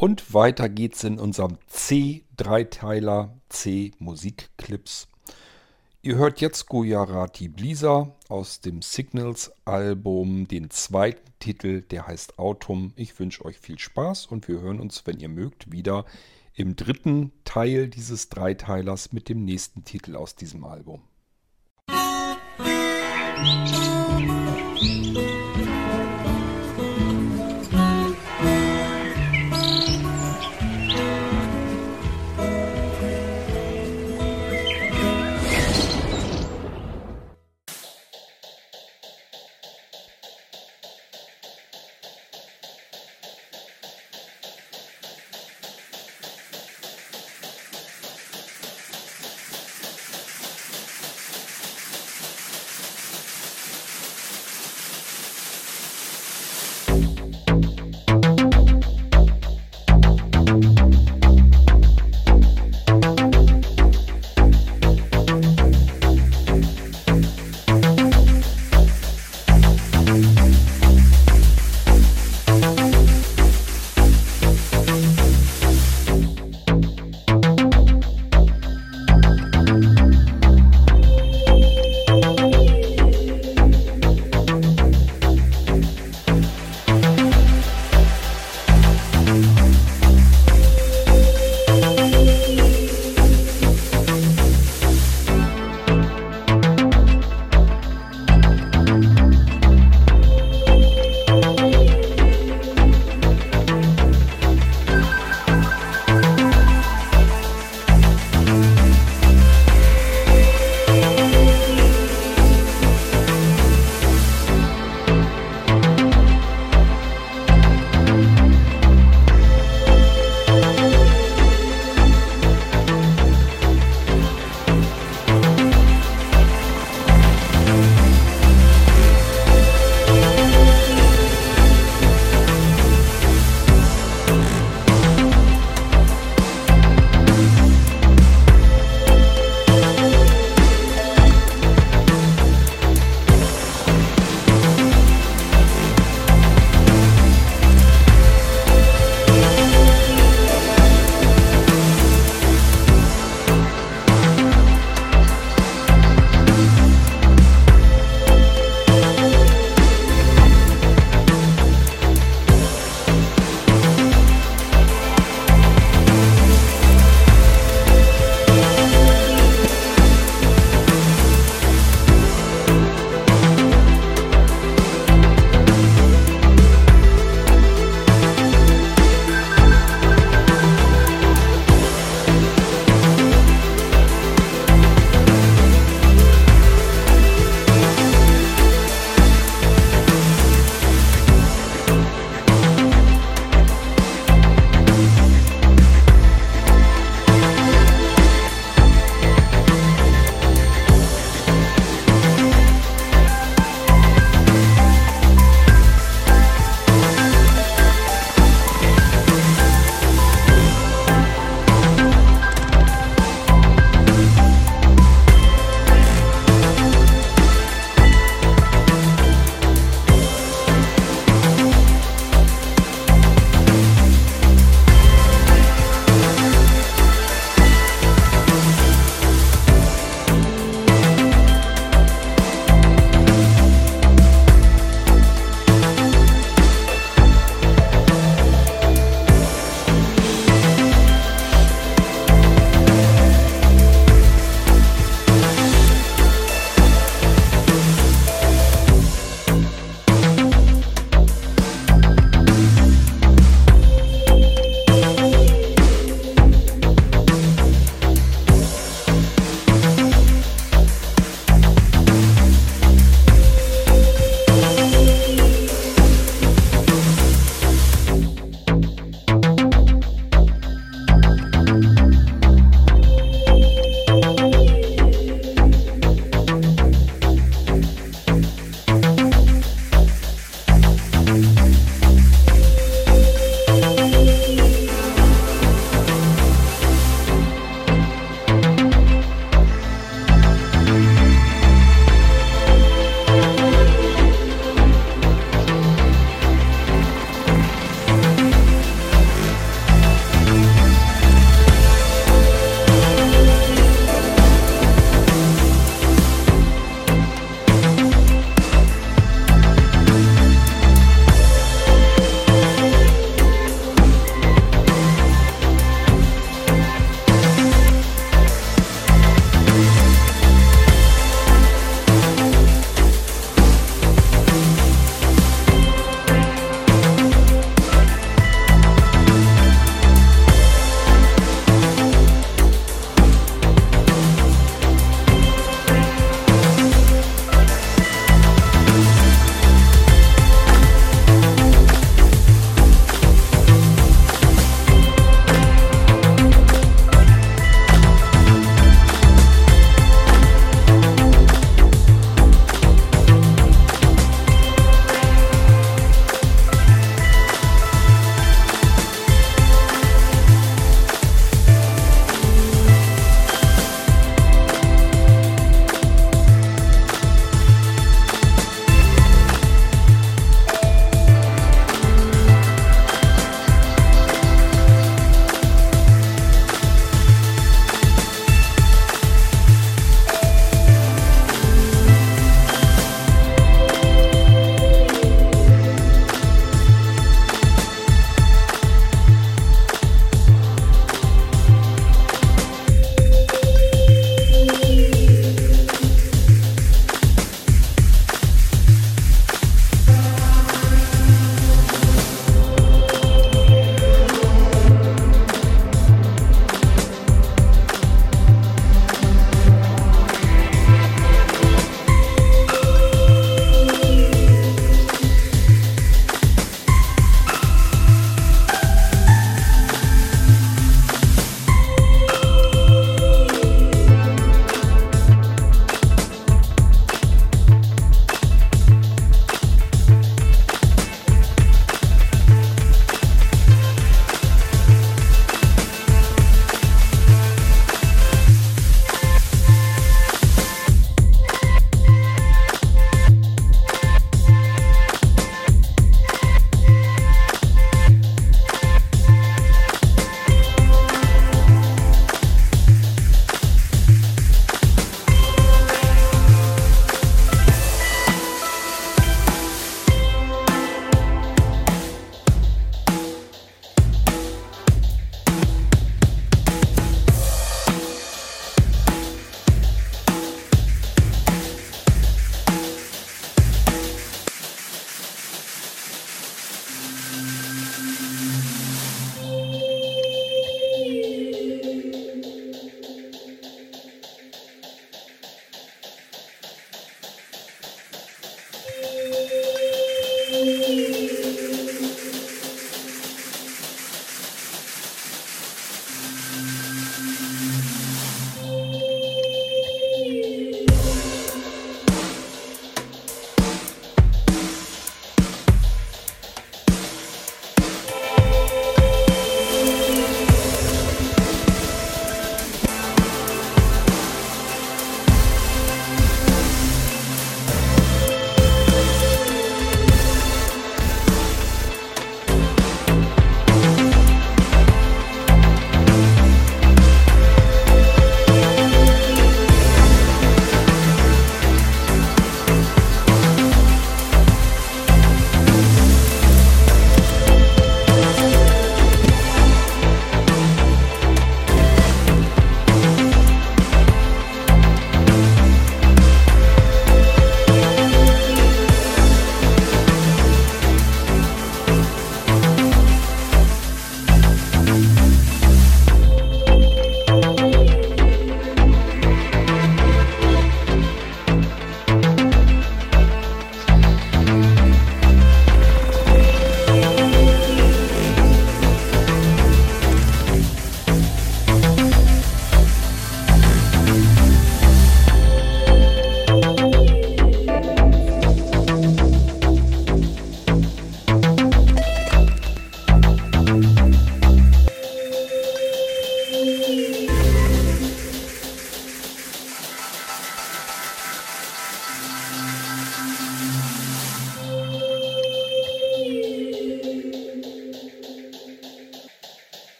Und weiter geht's in unserem C-Dreiteiler C-Musikclips. Ihr hört jetzt Gujarati Blisa aus dem Signals-Album, den zweiten Titel, der heißt Autumn. Ich wünsche euch viel Spaß und wir hören uns, wenn ihr mögt, wieder im dritten Teil dieses Dreiteilers mit dem nächsten Titel aus diesem Album.